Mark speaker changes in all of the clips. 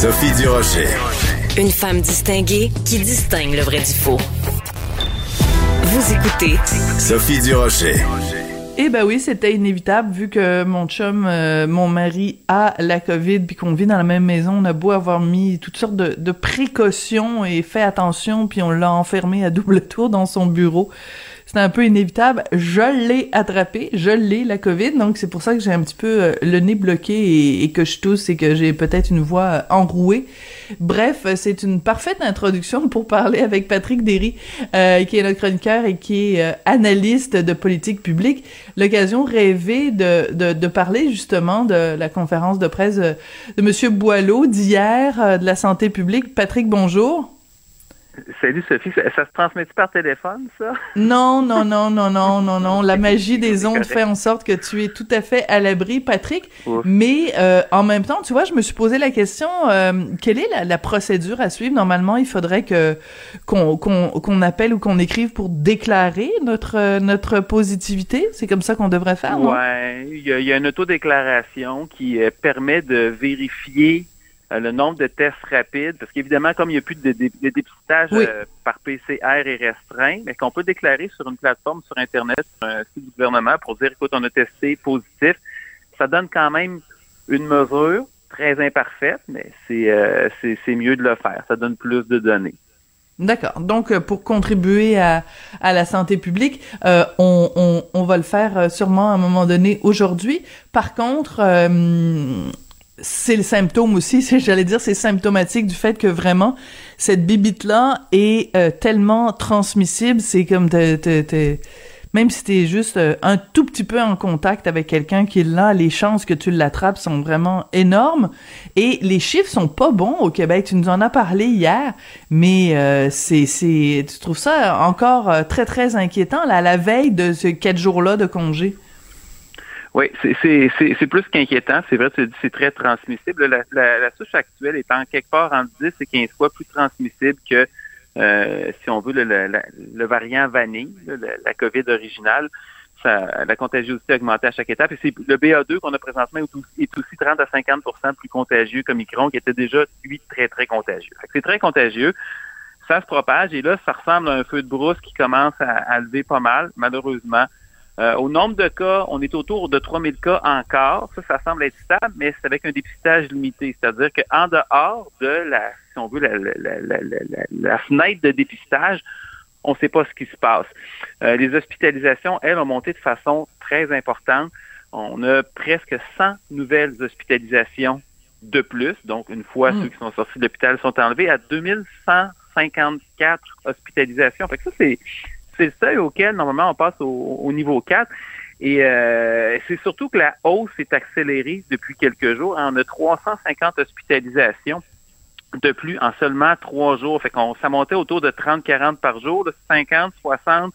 Speaker 1: Sophie Durocher.
Speaker 2: Une femme distinguée qui distingue le vrai du faux. Vous écoutez
Speaker 1: Sophie Durocher.
Speaker 3: Eh ben oui, c'était inévitable vu que mon chum, euh, mon mari a la COVID puis qu'on vit dans la même maison. On a beau avoir mis toutes sortes de, de précautions et fait attention puis on l'a enfermé à double tour dans son bureau. C'était un peu inévitable. Je l'ai attrapé, je l'ai la COVID, donc c'est pour ça que j'ai un petit peu euh, le nez bloqué et, que je tousse et que j'ai peut-être une voix euh, enrouée. Bref, c'est une parfaite introduction pour parler avec Patrick Derry, euh, qui est notre chroniqueur et qui est analyste de politique publique. L'occasion rêvée de, parler justement de la conférence de presse de, de Monsieur Boileau d'hier de la santé publique. Patrick, bonjour.
Speaker 4: Salut Sophie, ça, se transmet par téléphone, ça?
Speaker 3: Non, non, non, non, non, non, non. La magie des ondes fait en sorte que tu es tout à fait à l'abri, Patrick. Mais euh, en même temps, tu vois, je me suis posé la question euh, quelle est la, procédure à suivre? Normalement, il faudrait que qu'on qu'on appelle ou qu'on écrive pour déclarer notre notre positivité. C'est comme ça qu'on devrait faire, non?
Speaker 4: Ouais, il y a, y a une autodéclaration qui euh, permet de vérifier le nombre de tests rapides, parce qu'évidemment, comme il n'y a plus de, dépistage euh, par PCR est restreint, mais qu'on peut déclarer sur une plateforme sur Internet, sur un site du gouvernement pour dire, écoute, on a testé positif, ça donne quand même une mesure très imparfaite, mais c'est euh, mieux de le faire. Ça donne plus de données.
Speaker 3: D'accord. Donc, pour contribuer à, à la santé publique, on, on, on, va le faire sûrement à un moment donné aujourd'hui. Par contre, c'est le symptôme aussi, j'allais dire, c'est symptomatique du fait que vraiment cette bibite là est euh, tellement transmissible, c'est comme même si t'es juste euh, un tout petit peu en contact avec quelqu'un qui là, les chances que tu l'attrapes sont vraiment énormes. Et les chiffres sont pas bons au Québec. Tu nous en as parlé hier, mais euh, c'est, c'est, tu trouves ça encore très très inquiétant là, à la veille de ces quatre jours-là de congé?
Speaker 4: Oui, c'est plus qu'inquiétant. C'est vrai, tu c'est très transmissible. La, souche actuelle est en quelque part entre 10 et 15 fois plus transmissible que, euh, si on veut, le, variant vanille, la, COVID originale. Ça, la contagiosité a augmenté à chaque étape. Et c'est le BA2 qu'on a présentement est aussi, est aussi 30 à 50% plus contagieux que Micron, qui était déjà, lui, très, très contagieux. C'est très contagieux. Ça se propage et là, ça ressemble à un feu de brousse qui commence à, à lever pas mal, malheureusement. Euh, au nombre de cas, on est autour de 3000 cas encore. Ça, ça semble être stable, mais c'est avec un dépistage limité. C'est-à-dire qu'en dehors de la, si on veut, la, fenêtre de dépistage, on ne sait pas ce qui se passe. Euh, les hospitalisations, elles, ont monté de façon très importante. On a presque 100 nouvelles hospitalisations de plus. Donc, une fois hmm. ceux qui sont sortis de l'hôpital sont enlevés à 2154 hospitalisations. Fait que ça, c'est c'est le seuil auquel, normalement, on passe au, niveau 4. Et euh, c'est surtout que la hausse est accélérée depuis quelques jours. On a 350 hospitalisations de plus en seulement trois jours. Fait qu'on ça montait autour de 30-40 par jour, 50, 60.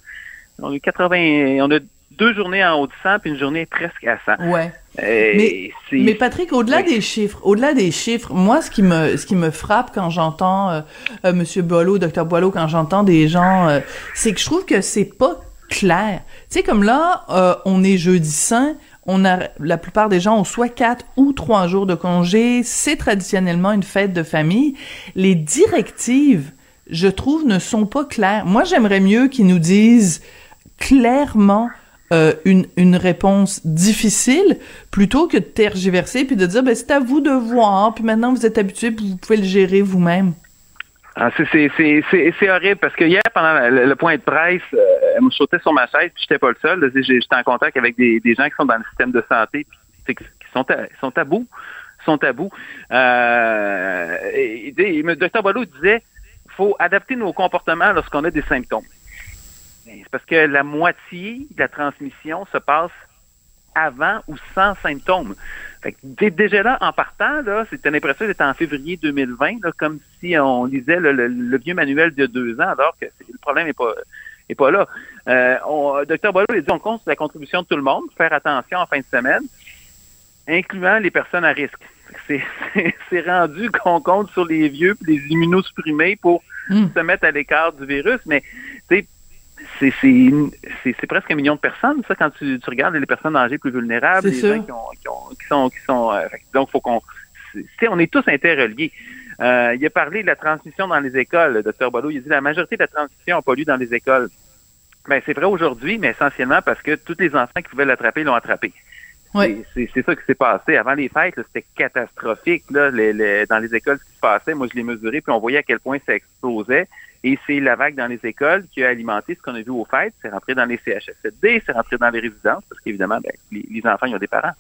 Speaker 4: On a 80, on a deux journées en haut de 100 puis une journée presque à 100.
Speaker 3: Ouais. mais, mais, Patrick, au-delà des chiffres, au-delà des chiffres, moi, ce qui me, ce qui me frappe quand j'entends euh, euh Monsieur Boileau, Docteur Boileau, quand j'entends des gens, euh, c'est que je trouve que c'est pas clair. Tu sais, comme là, euh, on est jeudi saint, on a la plupart des gens ont soit quatre ou trois jours de congé. C'est traditionnellement une fête de famille. Les directives, je trouve, ne sont pas claires. Moi, j'aimerais mieux qu'ils nous disent clairement euh, une, une réponse difficile plutôt que de tergiverser puis de dire ben c'est à vous de voir puis maintenant vous êtes habitué puis vous pouvez le gérer vous-même.
Speaker 4: Ah, c'est horrible parce que hier, pendant le, point de presse, euh, elle me sautait sur ma chaise, puis j'étais pas le seul. J'étais en contact avec des, des, gens qui sont dans le système de santé, puis qui sont, à, sont tabous. Sont tabous. Euh, et, le docteur Boileau disait faut adapter nos comportements lorsqu'on a des symptômes. C'est parce que la moitié de la transmission se passe avant ou sans symptômes. Fait déjà là, en partant, là, c'était l'impression d'être en février 2020, comme si on lisait le, vieux manuel de deux ans, alors que le problème n'est pas est pas là. Euh, Docteur Boileau a dit on compte sur la contribution de tout le monde, faire attention en fin de semaine, incluant les personnes à risque. C'est rendu qu'on compte sur les vieux et les immunosupprimés pour hmm. se mettre à l'écart du virus, mais c'est presque un million de personnes, ça, quand tu, regardes les personnes âgées plus vulnérables, les gens qui, ont, qui, sont... Qui sont euh, donc, faut qu'on... on est tous interreliés. Euh, il a parlé de la transmission dans les écoles, le docteur Boileau. Il a dit la majorité de la transmission a pas lieu dans les écoles. Ben, c'est vrai aujourd'hui, mais essentiellement parce que tous les enfants qui pouvaient l'attraper l'ont attrapé.
Speaker 3: Oui.
Speaker 4: C'est ça qui s'est passé. Avant les fêtes, c'était catastrophique là, les, les, dans les écoles ce qui se passait. Moi, je l'ai mesuré, puis on voyait à quel point ça explosait. Et c'est la vague dans les écoles qui a alimenté ce qu'on a vu aux fêtes. C'est rentré dans les CHSLD, c'est rentré dans les résidences, parce qu'évidemment, ben, les, les, enfants, ils ont des parents.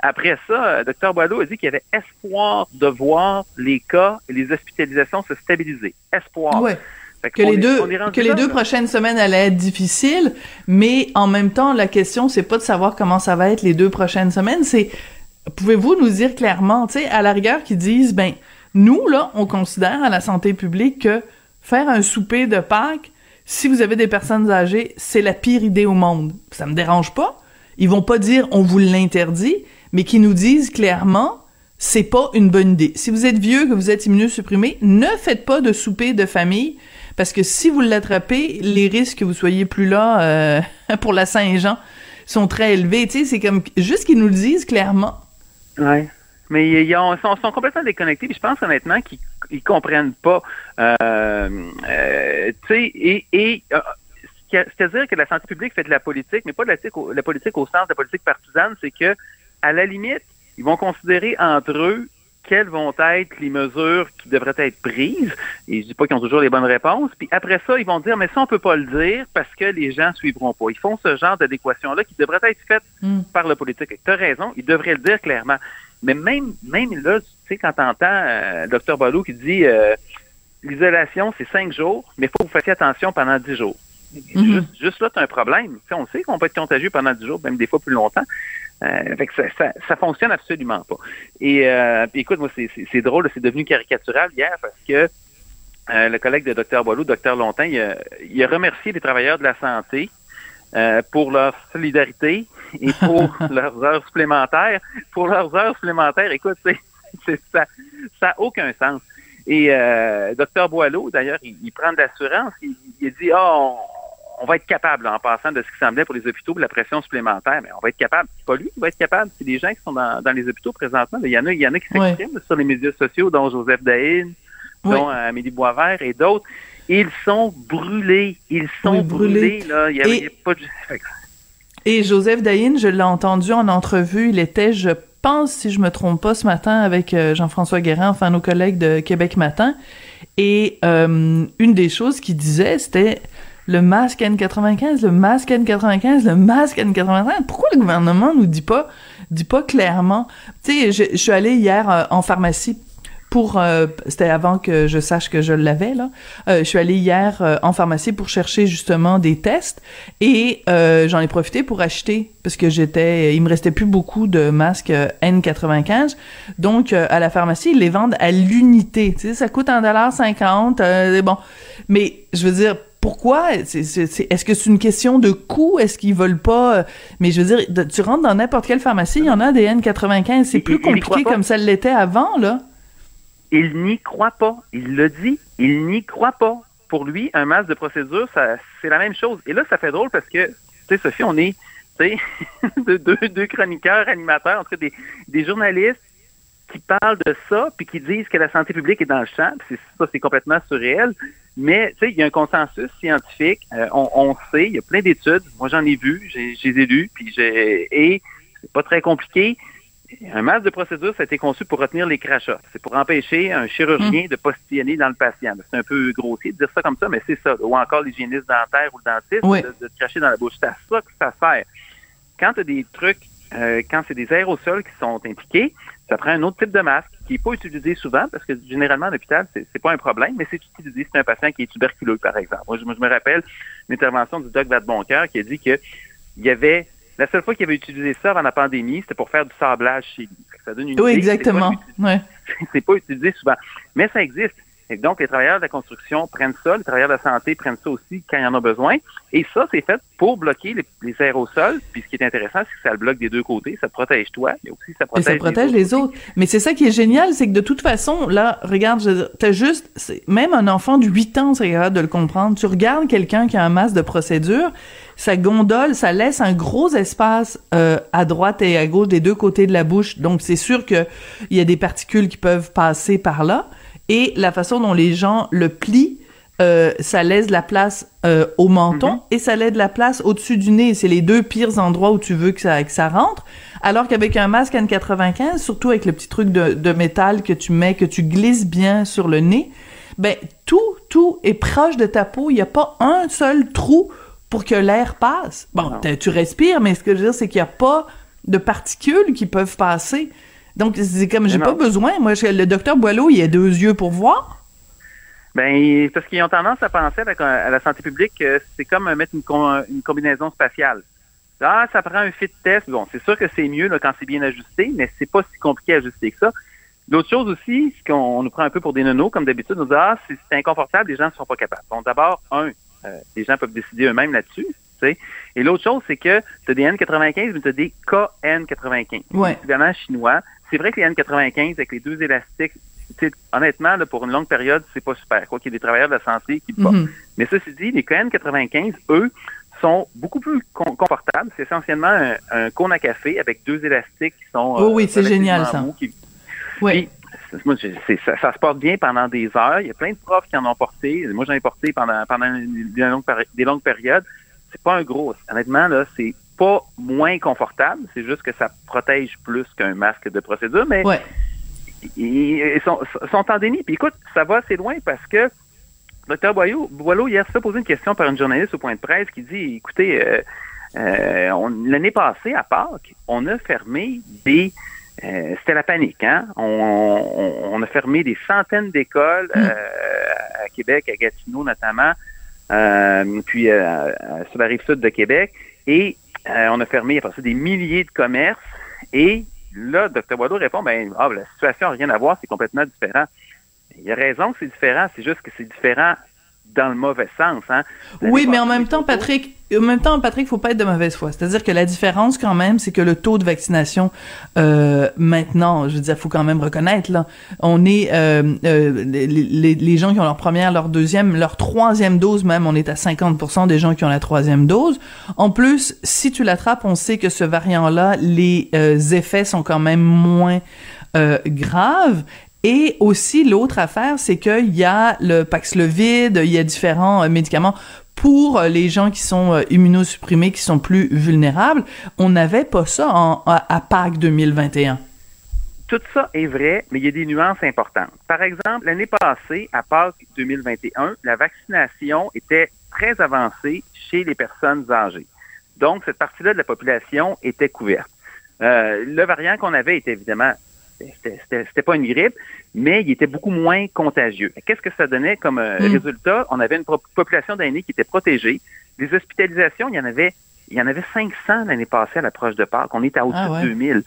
Speaker 4: Après ça, Dr Boileau a dit qu'il y avait espoir de voir les cas et les hospitalisations se stabiliser. Espoir.
Speaker 3: Ouais que les deux que les deux prochaines semaines allaient être difficiles, mais en même temps la question c'est pas de savoir comment ça va être les deux prochaines semaines, c'est pouvez-vous nous dire clairement, tu sais à la rigueur qu'ils disent ben nous là on considère à la santé publique que faire un souper de Pâques si vous avez des personnes âgées, c'est la pire idée au monde. Ça me dérange pas. Ils vont pas dire on vous l'interdit, mais qu'ils nous disent clairement c'est pas une bonne idée. Si vous êtes vieux, que vous êtes immunosupprimé, ne faites pas de souper de famille parce que si vous l'attrapez, les risques que vous soyez plus là euh, pour la Saint-Jean sont très élevés. Tu sais, c'est comme juste qu'ils nous le disent clairement.
Speaker 4: Ouais. Mais ils, sont, sont, complètement déconnectés. Puis je pense honnêtement qu'ils ils comprennent pas. Euh, euh, tu sais, et, et euh, c'est-à-dire que la santé publique fait de la politique, mais pas de la, la politique au sens de la politique partisane. C'est que à la limite, ils vont considérer entre eux quelles vont être les mesures qui devraient être prises. Et je dis pas qu'ils ont toujours les bonnes réponses. Puis après ça, ils vont dire, mais ça, on peut pas le dire parce que les gens suivront pas. Ils font ce genre d'adéquation-là qui devrait être faite mm. par le politique. Tu as raison, ils devraient le dire clairement. Mais même, même là, tu sais, quand t'entends euh, Dr Balou qui dit euh, l'isolation, c'est cinq jours, mais il faut que vous fassiez attention pendant dix jours. Mm-hmm. juste, juste, là, tu as un problème. sais, on sait qu'on peut être contagieux pendant dix jours, même des fois plus longtemps. Euh, fait que ça, ça, ça, fonctionne absolument pas. Et euh, puis écoute, moi, c'est drôle, c'est devenu caricatural hier parce que le collègue de Dr Boileau, Dr il a, il a, remercié les travailleurs de la santé euh, pour leur solidarité et pour leurs heures supplémentaires. Pour leurs heures supplémentaires, écoute, c'est ça n'a aucun sens. Et euh, Dr Boileau, d'ailleurs, il, il, prend de l'assurance. Il, il, dit, ah, oh, on va être capable, en passant de ce qui semblait pour les hôpitaux, de la pression supplémentaire, mais on va être capable. C'est pas lui qui va être capable, c'est les gens qui sont dans, dans les hôpitaux présentement. Il y en a, il y en a qui s'expriment sur les médias sociaux, dont Joseph Dahin, dont euh, Amélie Boisvert et d'autres. Ils sont brûlés. Ils sont brûlés. Là. Il y avait, et, pas de...
Speaker 3: et Joseph Dahin, je l'ai entendu en entrevue, il était, je pense, si je me trompe pas, ce matin avec euh, Jean-François Guérin, enfin nos collègues de Québec Matin. Et euh, une des choses qu'il disait, c'était le masque N95, le masque N95, le masque N95. Pourquoi le gouvernement nous dit pas, dit pas clairement? Tu sais, je, je, suis allée hier euh, en pharmacie pour, euh, c'était avant que je sache que je l'avais là. Euh, je suis allée hier euh, en pharmacie pour chercher justement des tests et j'en ai profité pour acheter parce que j'étais, il me restait plus beaucoup de masques N95. Donc à la pharmacie ils les vendent à l'unité. Tu sais, ça coûte un dollar cinquante. bon, mais je veux dire pourquoi? Est-ce que c'est une question de coût? Est-ce qu'ils veulent pas Mais je veux dire, tu rentres dans n'importe quelle pharmacie, il y en a des N95. C'est plus compliqué comme ça l'était avant, là.
Speaker 4: Il n'y croit pas. Il le dit. Il n'y croit pas. Pour lui, un masque de procédure, c'est la même chose. Et là, ça fait drôle parce que, tu sais, Sophie, on est, deux, deux chroniqueurs, animateurs, entre des, des journalistes qui parlent de ça, puis qui disent que la santé publique est dans le champ, puis ça, c'est complètement surréel. Mais, tu sais, il y a un consensus scientifique. Euh, on, sait, il y a plein d'études. Moi, j'en ai vu, j'ai, j'ai lu, puis j'ai, et c'est pas très compliqué. Un masque de procédure, ça a été conçu pour retenir les crachats. C'est pour empêcher un chirurgien mmh. de postillonner dans le patient. C'est un peu grossier de dire ça comme ça, mais c'est ça. Ou encore l'hygiéniste dentaire ou le dentiste
Speaker 3: oui.
Speaker 4: de, de, te cracher dans la bouche. C'est à ça que ça sert. Quand tu as des trucs, euh, quand c'est des aérosols qui sont impliqués, ça prend un autre type de masque qui n'est pas utilisé souvent parce que généralement à l'hôpital, c'est, c'est pas un problème, mais c'est utilisé c'est un patient qui est tuberculeux, par exemple. Moi, je, je me rappelle l'intervention du doc Vadeboncoeur qui a dit que il y avait la seule fois qu'il avait utilisé ça avant la pandémie, c'était pour faire du sablage chez lui. Ça donne une
Speaker 3: oui,
Speaker 4: idée,
Speaker 3: exactement.
Speaker 4: C'est pas,
Speaker 3: ouais.
Speaker 4: c'est pas utilisé souvent. Mais ça existe. Et donc, les travailleurs de la construction prennent ça, les travailleurs de la santé prennent ça aussi quand il y en a besoin. Et ça, c'est fait pour bloquer les, les, aérosols. Puis ce qui est intéressant, c'est que ça le bloque des deux côtés. Ça te protège toi, mais aussi ça protège,
Speaker 3: ça protège les, les autres. autres. Mais c'est ça qui est génial, c'est que de toute façon, là, regarde, t'as juste, même un enfant de 8 ans c'est capable de le comprendre. Tu regardes quelqu'un qui a un masque de procédure, ça gondole, ça laisse un gros espace euh, à droite et à gauche des deux côtés de la bouche. Donc c'est sûr que il y a des particules qui peuvent passer par là. et la façon dont les gens le plient, euh, ça laisse de la place euh, au menton
Speaker 4: Mhm.
Speaker 3: et ça laisse de la place au-dessus du nez. C'est les deux pires endroits où tu veux que ça, que ça rentre. Alors qu'avec un masque N95, surtout avec le petit truc de, de métal que tu mets, que tu glisses bien sur le nez, ben tout, tout est proche de ta peau. Il n'y a pas un seul trou pour que l'air passe. Bon, tu respires, mais ce que je veux dire, c'est qu'il n'y a pas de particules qui peuvent passer. Donc, c'est comme, j'ai pas besoin. Moi, je- le docteur Boileau, il a deux yeux pour voir.
Speaker 4: Ben, parce qu'ils ont tendance à penser un- à la santé publique que c'est comme euh, mettre une, com- une combinaison spatiale. Ah, ça prend un fit test. Bon, c'est sûr que c'est mieux là, quand c'est bien ajusté, mais c'est pas si compliqué à ajuster que ça. L'autre chose aussi, c'est qu'on on nous prend un peu pour des nonos, comme d'habitude, on dit Ah, c'est c'est inconfortable, les gens ne sont pas capables. Bon, d'abord, un, euh, les gens peuvent décider eux-mêmes là-dessus. Et l'autre chose, c'est que tu as des N95, mais tu as des KN95.
Speaker 3: Ouais.
Speaker 4: Évidemment, chinois. C'est vrai que les N95, avec les deux élastiques, honnêtement, là, pour une longue période, c'est pas super. Quoi qu'il y ait des travailleurs de la santé qui portent.
Speaker 3: Mhm.
Speaker 4: Mais ceci dit, les KN95, eux, sont beaucoup plus con- confortables. C'est essentiellement un, un cône à café avec deux élastiques qui sont.
Speaker 3: Oh oui, c'est
Speaker 4: relativement
Speaker 3: génial, ça.
Speaker 4: qui-
Speaker 3: Oui.
Speaker 4: Moi, ça, ça se porte bien pendant des heures. Il y a plein de profs qui en ont porté. Moi, j'en ai porté pendant, pendant des, longues, des longues périodes. C'est pas un gros. Honnêtement, là, c'est pas moins confortable. C'est juste que ça protège plus qu'un masque de procédure. Mais
Speaker 3: Ouais.
Speaker 4: ils, sont, sont en déni. Puis écoute, ça va assez loin parce que Dr. Boileau, Boileau hier, fait poser une question par une journaliste au point de presse qui dit, écoutez, euh, euh, l'année passée, à Pâques, on a fermé des... euh, C'était la panique, hein? On, on- on a fermé des centaines d'écoles euh, à Québec, à Gatineau notamment, euh, puis sur la rive sud de Québec, et on a fermé après ça des milliers de commerces, et là, Dr. Boileau répond, ben, ah, ben, la situation n'a rien à voir, c'est complètement différent. Il a raison que c'est différent, c'est juste que c'est différent dans le mauvais sens. Hein.
Speaker 3: Oui, mais en même temps, Patrick, en même temps, Patrick, faut pas être de mauvaise foi. C'est-à-dire que la différence, quand même, c'est que le taux de vaccination euh, maintenant, je veux dire, faut quand même reconnaître là, on est euh, euh, les, les, gens qui ont leur première, leur deuxième, leur troisième dose même, on est à 50% des gens qui ont la troisième dose. En plus, si tu l'attrapes, on sait que ce variant-là, les effets sont quand même moins graves. Et aussi, l'autre affaire, c'est qu'il y a le Paxlovid, il y a différents euh, médicaments pour euh, les gens qui sont euh, immunosupprimés, qui sont plus vulnérables. On n'avait pas ça à, à Pâques 2021.
Speaker 4: Tout ça est vrai, mais il y a des nuances importantes. Par exemple, l'année passée, à Pâques 2021, la vaccination était très avancée chez les personnes âgées. Donc, cette partie-là de la population était couverte. Le variant qu'on avait était évidemment c'était- pas une grippe, mais il était beaucoup moins contagieux. Qu'est-ce que ça donnait comme euh,
Speaker 3: Mm.
Speaker 4: résultat? On avait une population d'aînés qui était protégée. Les hospitalisations, il y en avait, il y en avait 500 l'année passée à l'approche de Pâques. On était à au-dessus
Speaker 3: Ah ouais.
Speaker 4: de 2000.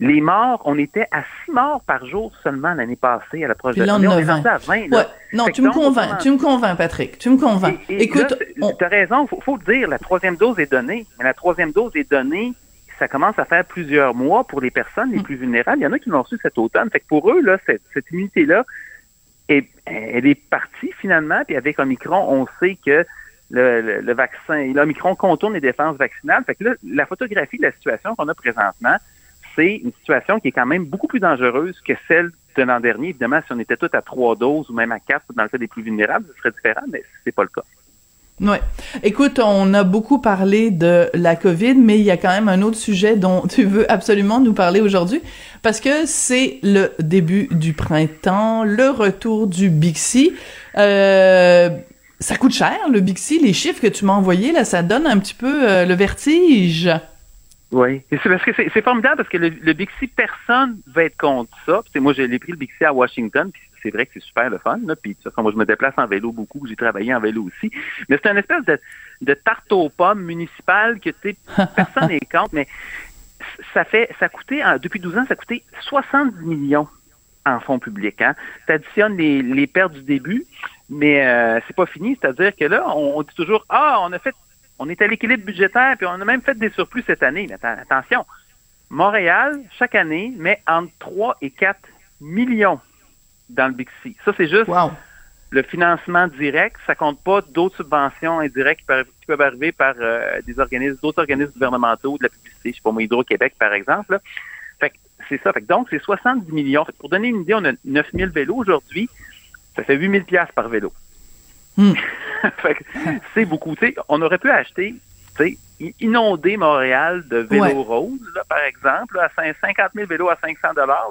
Speaker 4: Les morts, on était à 6 morts par jour seulement l'année passée à l'approche de
Speaker 3: là, on
Speaker 4: est
Speaker 3: 20.
Speaker 4: rendu à 20. là.
Speaker 3: Ouais, non, tu me convaincs, tu me convaincs, Patrick, tu me convaincs.
Speaker 4: Et- et
Speaker 3: Écoute, on-
Speaker 4: tu as raison, faut, faut le dire, la troisième dose est donnée. Mais la troisième dose est donnée, ça commence à faire plusieurs mois pour les personnes les
Speaker 3: Mm.
Speaker 4: plus vulnérables. Il y en a qui l'ont reçu cet automne. Fait que pour eux, là, cette, cette immunité-là, est- elle est partie finalement. Puis avec Omicron, on sait que le, le, le vaccin, l'Omicron contourne les défenses vaccinales. Fait que là, la photographie de la situation qu'on a présentement, c'est une situation qui est quand même beaucoup plus dangereuse que celle de l'an dernier. Évidemment, si on était tous à trois doses ou même à quatre dans le cas des plus vulnérables, ce serait différent, mais c'est pas le cas.
Speaker 3: Ouais. Écoute, on a beaucoup parlé de la COVID, mais il y a quand même un autre sujet dont tu veux absolument nous parler aujourd'hui, parce que c'est le début du printemps, le retour du Bixi. Euh, ça coûte cher, le Bixi. Les chiffres que tu m'as envoyés, là, ça donne un petit peu euh, le vertige.
Speaker 4: Oui. C'est parce que c'est formidable parce que le, Bixi, personne va être contre ça. Moi, j'ai pris le Bixi à Washington, c'est vrai que c'est super le fun. Là. Puis de toute façon, moi, je me déplace en vélo beaucoup, j'ai travaillé en vélo aussi. Mais c'est une espèce de, de tarte aux pommes municipale que tu sais, personne n'est contre, mais ça fait ça a coûté, en- depuis 12 ans, ça a coûté 70 millions en fonds publics. Hein. Tu additionnes les, les pertes du début, mais euh, c'est pas fini. C'est-à-dire que là, on, on dit toujours Ah, on a fait on est à l'équilibre budgétaire, puis on a même fait des surplus cette année. Mais atten- attention, Montréal, chaque année, met entre 3 et 4 millions dans le Bixi. Ça, c'est juste
Speaker 3: Wow.
Speaker 4: le financement direct. Ça compte pas d'autres subventions indirectes qui peuvent, qui peuvent arriver par euh, des organismes, d'autres organismes gouvernementaux, de la publicité, je sais pas moi, Hydro-Québec, par exemple. là. Fait que c'est ça. Fait que donc, c'est 70 millions. Fait que pour donner une idée, on a 9000 vélos aujourd'hui. Ça fait 8000 pièces par vélo.
Speaker 3: Hmm.
Speaker 4: c'est beaucoup. on aurait pu acheter, inonder Montréal de vélos roses, là, par exemple, à 50 000 vélos à 500 dollars.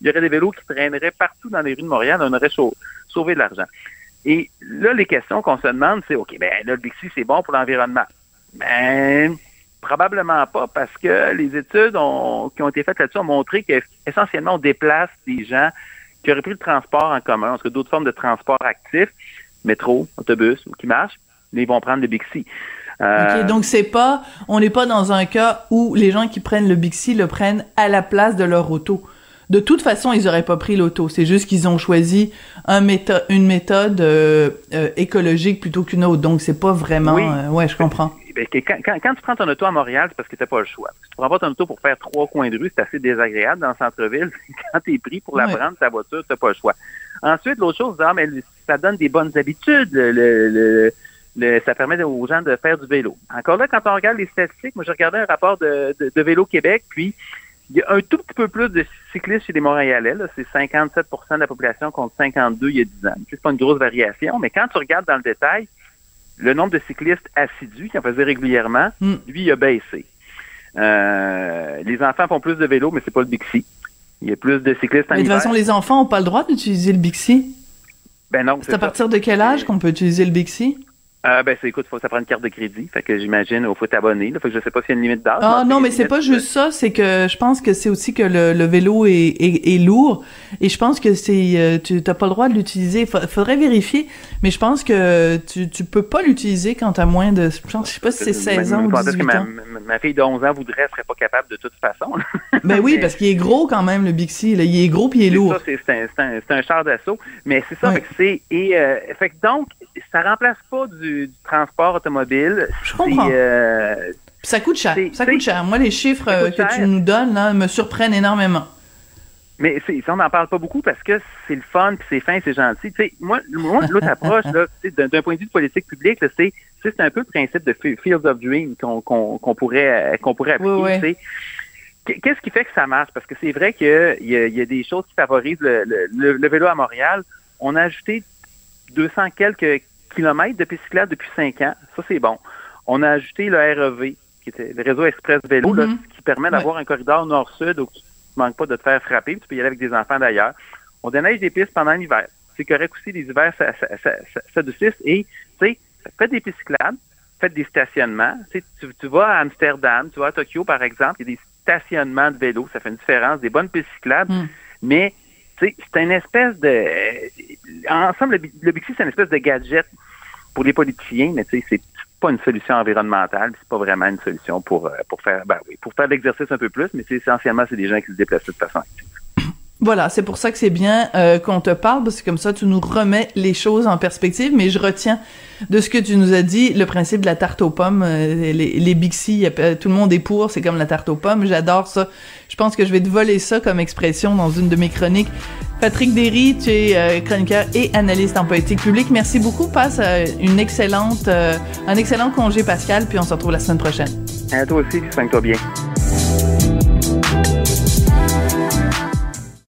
Speaker 4: Il y aurait des vélos qui traîneraient partout dans les rues de Montréal. On aurait sauvé de l'argent. Et là, les questions qu'on se demande, c'est, OK, ben là, le Bixi, c'est bon pour l'environnement. Ben, probablement pas, parce que les études qui ont été faites là-dessus ont montré qu'essentiellement, on déplace des gens qui auraient pris le transport en commun, parce que d'autres formes de transport actifs, métro, autobus, qui marchent, mais ils vont prendre le Bixi.
Speaker 3: Euh, donc c'est pas, on n'est pas dans un cas où les gens qui prennent le Bixi le prennent à la place de leur auto. De toute façon, ils auraient pas pris l'auto. C'est juste qu'ils ont choisi un une méthode euh, euh, écologique plutôt qu'une autre. Donc c'est pas vraiment. Oui. ouais, je comprends.
Speaker 4: Ben, quand, quand, tu prends ton auto à Montréal, c'est parce que tu n'as pas le choix. Si tu prends pas ton auto pour faire trois coins de rue, c'est assez désagréable dans le centre-ville. quand tu es pris pour la prendre, ta voiture, tu n'as pas le choix. Ensuite, l'autre chose, ah, mais ça donne des bonnes habitudes. Le, le, ça permet aux gens de faire du vélo. Encore là, quand on regarde les statistiques, moi, j'ai regardé un rapport de, de, Vélo Québec, puis il y a un tout petit peu plus de cyclistes chez les Montréalais. C'est 57% de la population contre 52 il y a 10 ans. C'est pas une grosse variation, mais quand tu regardes dans le détail, le nombre de cyclistes assidus qui en faisaient régulièrement, hmm. lui, il a baissé. Euh, les enfants font plus de vélo, mais c'est pas le Bixi. Il y a plus de cyclistes en
Speaker 3: Mais de toute façon, les enfants n'ont pas le droit d'utiliser le Bixi.
Speaker 4: Ben non.
Speaker 3: C'est à partir de quel âge qu'on peut utiliser le Bixi?
Speaker 4: Euh, ben, c'est, écoute, faut, ça prend une carte de crédit. Fait que j'imagine, il faut t'abonner. Fait que je sais pas s'il y a une limite d'âge.
Speaker 3: Ah, non, mais c'est pas juste ça. C'est que je pense que c'est aussi que le, vélo est, est, lourd. Et je pense que c'est, euh, tu n'as pas le droit de l'utiliser. Faudrait vérifier. Mais je pense que tu, tu peux pas l'utiliser quand t'as moins de, je pense, je sais pas si c'est 16 ans ou 18
Speaker 4: que
Speaker 3: ans.
Speaker 4: Ma, fille de 11 ans voudrait, serait pas capable de toute façon.
Speaker 3: ben oui, parce qu'il est gros quand même, le Bixi. Là. Il est gros puis il est, lourd.
Speaker 4: C'est ça, c'est un, un, un, char d'assaut. Mais c'est ça, fait que c'est, et, euh, fait que donc, ça remplace pas du, transport automobile.
Speaker 3: Je comprends. Euh, ça coûte cher. Ça coûte cher. Moi, les chiffres euh, que tu nous donnes là, me surprennent énormément.
Speaker 4: Mais ça, on n'en parle pas beaucoup parce que c'est le fun, puis c'est fin, c'est gentil. moi, moi l'autre approche, d'un point de vue de politique publique, c'est c'est un peu le principe de Fields of Dream qu'on pourrait qu'on pourrait appliquer. Qu'est-ce qui fait que ça marche? Parce que c'est vrai qu'il y, y, a des choses qui favorisent le, le, vélo à Montréal. On a ajouté 200 quelques de pistes cyclables depuis cinq ans. Ça, c'est bon. On a ajouté le REV, qui était le réseau express vélo, mm-hmm. qui permet d'avoir un corridor nord-sud où tu ne manques pas de te faire frapper, tu peux y aller avec des enfants d'ailleurs. On déneige des pistes pendant l'hiver. C'est correct aussi, les hivers, ça, ça, ça, ça, Et, tu sais, faites des pistes cyclables, faites des stationnements. Tu, tu vas à Amsterdam, tu vas à Tokyo, par exemple, il y a des stationnements de vélos, ça fait une différence, des bonnes pistes cyclables, mm. mais c'est une espèce de... Ensemble, le, Bixi, c'est une espèce de gadget pour les politiciens, mais tu sais, c'est pas une solution environnementale, c'est pas vraiment une solution pour, euh, pour faire ben oui, pour faire l'exercice un peu plus, mais essentiellement c'est des gens qui se déplacent de façon.
Speaker 3: Voilà, c'est pour ça que c'est bien euh, qu'on te parle, parce que comme ça, tu nous remets les choses en perspective. Mais je retiens de ce que tu nous as dit le principe de la tarte aux pommes. Euh, les, les Bixi, tout le monde est pour, c'est comme la tarte aux pommes. J'adore ça. Je pense que je vais te voler ça comme expression dans une de mes chroniques. Patrick Derry, tu es euh, chroniqueur et analyste en politique publique. Merci beaucoup. Passe une un excellent congé, Pascal, puis on se retrouve la semaine prochaine.
Speaker 4: À toi aussi, soigne-toi bien.